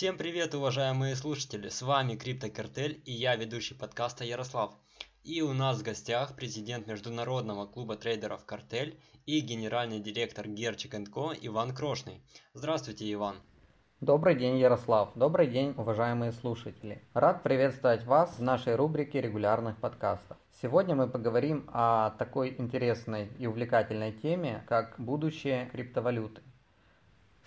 Всем привет, уважаемые слушатели! С вами Криптокартель и я, ведущий подкаста Ярослав. И у нас в гостях президент Международного клуба трейдеров «Картель» и генеральный директор Герчик Ко Иван Крошный. Здравствуйте, Иван! Добрый день, Ярослав. Добрый день, уважаемые слушатели. Рад приветствовать вас в нашей рубрике регулярных подкастов. Сегодня мы поговорим о такой интересной и увлекательной теме, как будущее криптовалюты.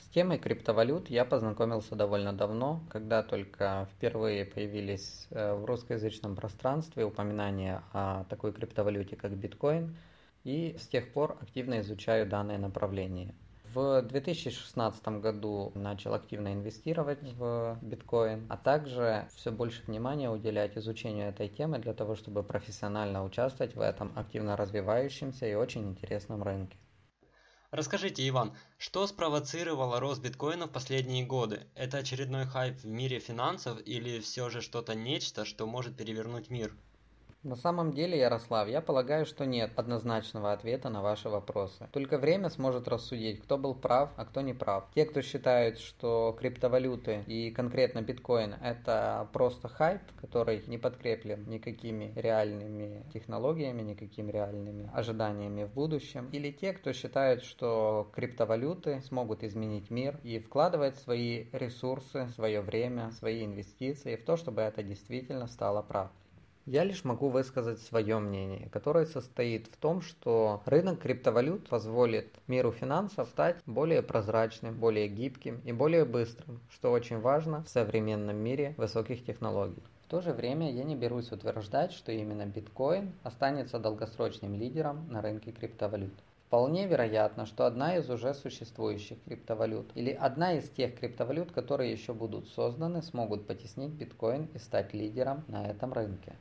С темой криптовалют я познакомился довольно давно, когда только впервые появились э, в русскоязычном пространстве упоминания о такой криптовалюте, как биткоин, и с тех пор активно изучаю данное направление. В 2016 году начал активно инвестировать в биткоин, а также все больше внимания уделять изучению этой темы для того, чтобы профессионально участвовать в этом активно развивающемся и очень интересном рынке. Расскажите, Иван, что спровоцировало рост биткоина в последние годы? Это очередной хайп в мире финансов или все же что-то нечто, что может перевернуть мир? На самом деле, Ярослав, я полагаю, что нет однозначного ответа на ваши вопросы. Только время сможет рассудить, кто был прав, а кто не прав. Те, кто считают, что криптовалюты и конкретно биткоин это просто хайп, который не подкреплен никакими реальными технологиями, никакими реальными ожиданиями в будущем. Или те, кто считают, что криптовалюты смогут изменить мир и вкладывать свои ресурсы, свое время, свои инвестиции в то, чтобы это действительно стало правдой. Я лишь могу высказать свое мнение, которое состоит в том, что рынок криптовалют позволит миру финансов стать более прозрачным, более гибким и более быстрым, что очень важно в современном мире высоких технологий. В то же время я не берусь утверждать, что именно биткоин останется долгосрочным лидером на рынке криптовалют. Вполне вероятно, что одна из уже существующих криптовалют или одна из тех криптовалют, которые еще будут созданы, смогут потеснить биткоин и стать лидером на этом рынке.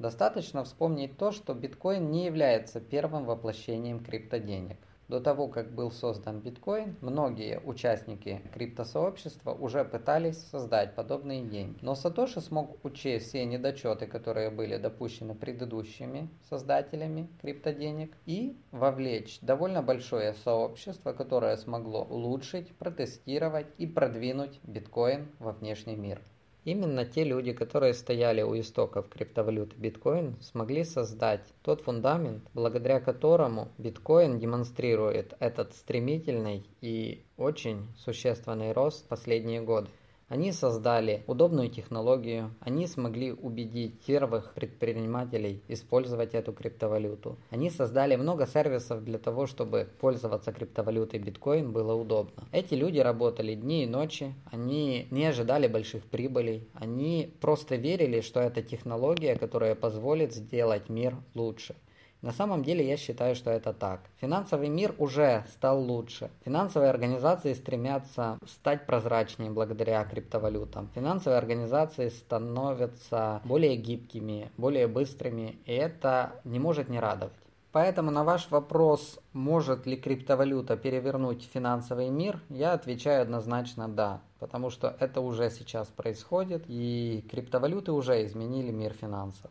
Достаточно вспомнить то, что биткоин не является первым воплощением криптоденег. До того, как был создан биткоин, многие участники криптосообщества уже пытались создать подобные деньги. Но Сатоши смог учесть все недочеты, которые были допущены предыдущими создателями криптоденег, и вовлечь довольно большое сообщество, которое смогло улучшить, протестировать и продвинуть биткоин во внешний мир. Именно те люди, которые стояли у истоков криптовалюты биткоин, смогли создать тот фундамент, благодаря которому биткоин демонстрирует этот стремительный и очень существенный рост в последние годы. Они создали удобную технологию, они смогли убедить первых предпринимателей использовать эту криптовалюту. Они создали много сервисов для того, чтобы пользоваться криптовалютой биткоин было удобно. Эти люди работали дни и ночи, они не ожидали больших прибылей, они просто верили, что это технология, которая позволит сделать мир лучше. На самом деле я считаю, что это так. Финансовый мир уже стал лучше. Финансовые организации стремятся стать прозрачнее благодаря криптовалютам. Финансовые организации становятся более гибкими, более быстрыми, и это не может не радовать. Поэтому на ваш вопрос, может ли криптовалюта перевернуть финансовый мир, я отвечаю однозначно да, потому что это уже сейчас происходит, и криптовалюты уже изменили мир финансов.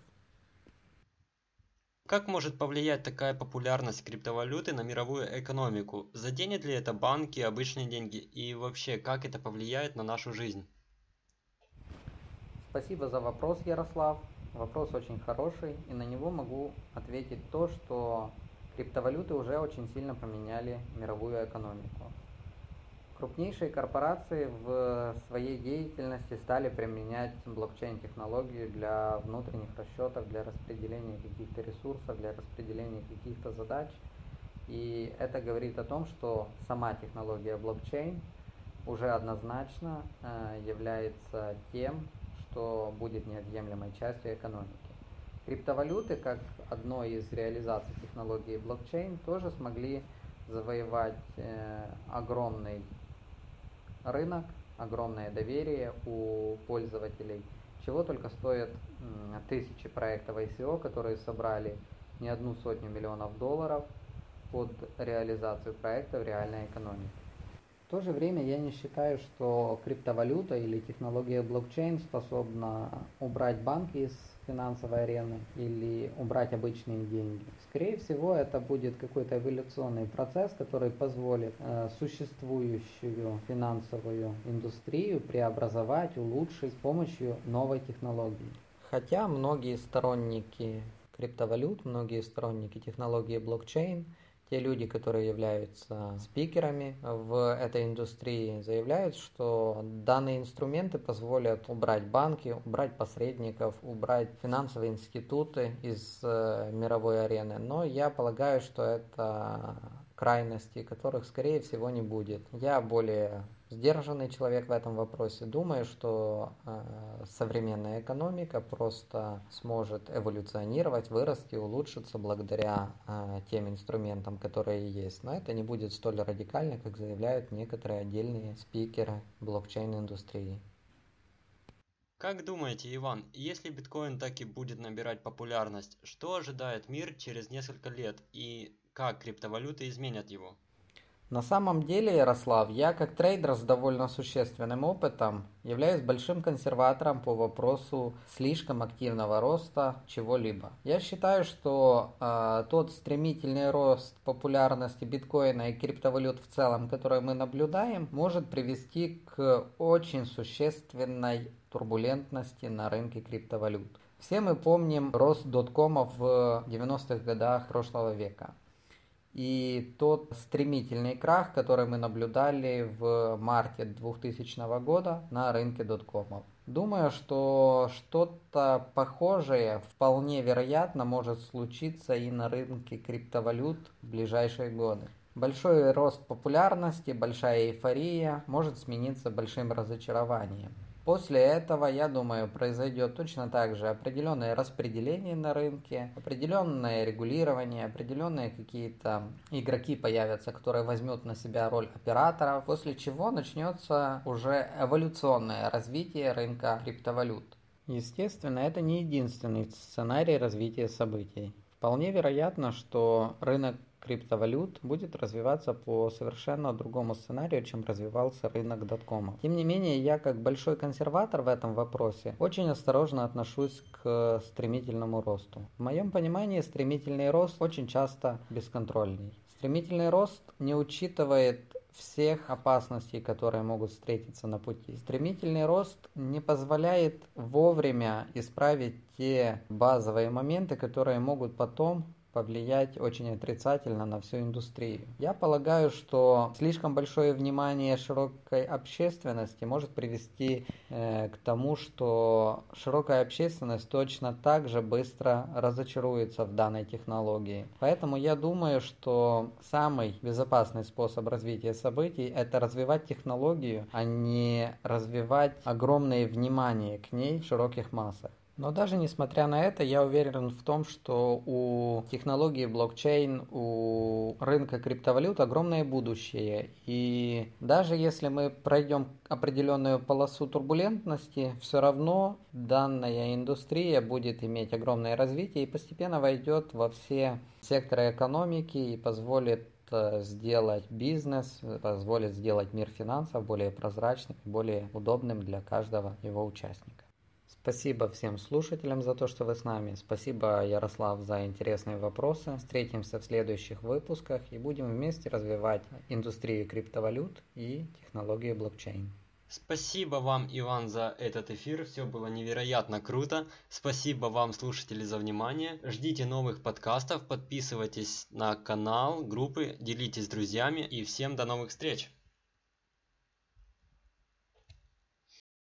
Как может повлиять такая популярность криптовалюты на мировую экономику? Заденет ли это банки, обычные деньги? И вообще, как это повлияет на нашу жизнь? Спасибо за вопрос, Ярослав. Вопрос очень хороший, и на него могу ответить то, что криптовалюты уже очень сильно поменяли мировую экономику. Крупнейшие корпорации в своей деятельности стали применять блокчейн-технологию для внутренних расчетов, для распределения каких-то ресурсов, для распределения каких-то задач. И это говорит о том, что сама технология блокчейн уже однозначно э, является тем, что будет неотъемлемой частью экономики. Криптовалюты, как одной из реализаций технологии блокчейн, тоже смогли завоевать э, огромный рынок, огромное доверие у пользователей, чего только стоят тысячи проектов ICO, которые собрали не одну сотню миллионов долларов под реализацию проекта в реальной экономике. В то же время я не считаю, что криптовалюта или технология блокчейн способна убрать банки из финансовой арены или убрать обычные деньги. Скорее всего, это будет какой-то эволюционный процесс, который позволит э, существующую финансовую индустрию преобразовать, улучшить с помощью новой технологии. Хотя многие сторонники криптовалют, многие сторонники технологии блокчейн те люди, которые являются спикерами в этой индустрии, заявляют, что данные инструменты позволят убрать банки, убрать посредников, убрать финансовые институты из э, мировой арены. Но я полагаю, что это крайности, которых, скорее всего, не будет. Я более сдержанный человек в этом вопросе. Думаю, что э, современная экономика просто сможет эволюционировать, вырасти, улучшиться благодаря э, тем инструментам, которые есть. Но это не будет столь радикально, как заявляют некоторые отдельные спикеры блокчейн-индустрии. Как думаете, Иван, если биткоин так и будет набирать популярность, что ожидает мир через несколько лет и как криптовалюты изменят его? На самом деле, Ярослав, я как трейдер с довольно существенным опытом являюсь большим консерватором по вопросу слишком активного роста чего-либо. Я считаю, что э, тот стремительный рост популярности биткоина и криптовалют в целом, который мы наблюдаем, может привести к очень существенной турбулентности на рынке криптовалют. Все мы помним рост доткомов в 90-х годах прошлого века и тот стремительный крах, который мы наблюдали в марте 2000 года на рынке доткомов. Думаю, что что-то похожее вполне вероятно может случиться и на рынке криптовалют в ближайшие годы. Большой рост популярности, большая эйфория может смениться большим разочарованием. После этого, я думаю, произойдет точно так же определенное распределение на рынке, определенное регулирование, определенные какие-то игроки появятся, которые возьмут на себя роль операторов, после чего начнется уже эволюционное развитие рынка криптовалют. Естественно, это не единственный сценарий развития событий. Вполне вероятно, что рынок криптовалют будет развиваться по совершенно другому сценарию, чем развивался рынок доткома. Тем не менее, я как большой консерватор в этом вопросе очень осторожно отношусь к стремительному росту. В моем понимании стремительный рост очень часто бесконтрольный. Стремительный рост не учитывает всех опасностей, которые могут встретиться на пути. Стремительный рост не позволяет вовремя исправить те базовые моменты, которые могут потом повлиять очень отрицательно на всю индустрию. Я полагаю, что слишком большое внимание широкой общественности может привести э, к тому, что широкая общественность точно так же быстро разочаруется в данной технологии. Поэтому я думаю, что самый безопасный способ развития событий это развивать технологию, а не развивать огромное внимание к ней в широких массах. Но даже несмотря на это, я уверен в том, что у технологии блокчейн, у рынка криптовалют огромное будущее. И даже если мы пройдем определенную полосу турбулентности, все равно данная индустрия будет иметь огромное развитие и постепенно войдет во все секторы экономики и позволит э, сделать бизнес, позволит сделать мир финансов более прозрачным, более удобным для каждого его участника. Спасибо всем слушателям за то, что вы с нами. Спасибо, Ярослав, за интересные вопросы. Встретимся в следующих выпусках и будем вместе развивать индустрию криптовалют и технологии блокчейн. Спасибо вам, Иван, за этот эфир. Все было невероятно круто. Спасибо вам, слушатели, за внимание. Ждите новых подкастов, подписывайтесь на канал, группы, делитесь с друзьями и всем до новых встреч.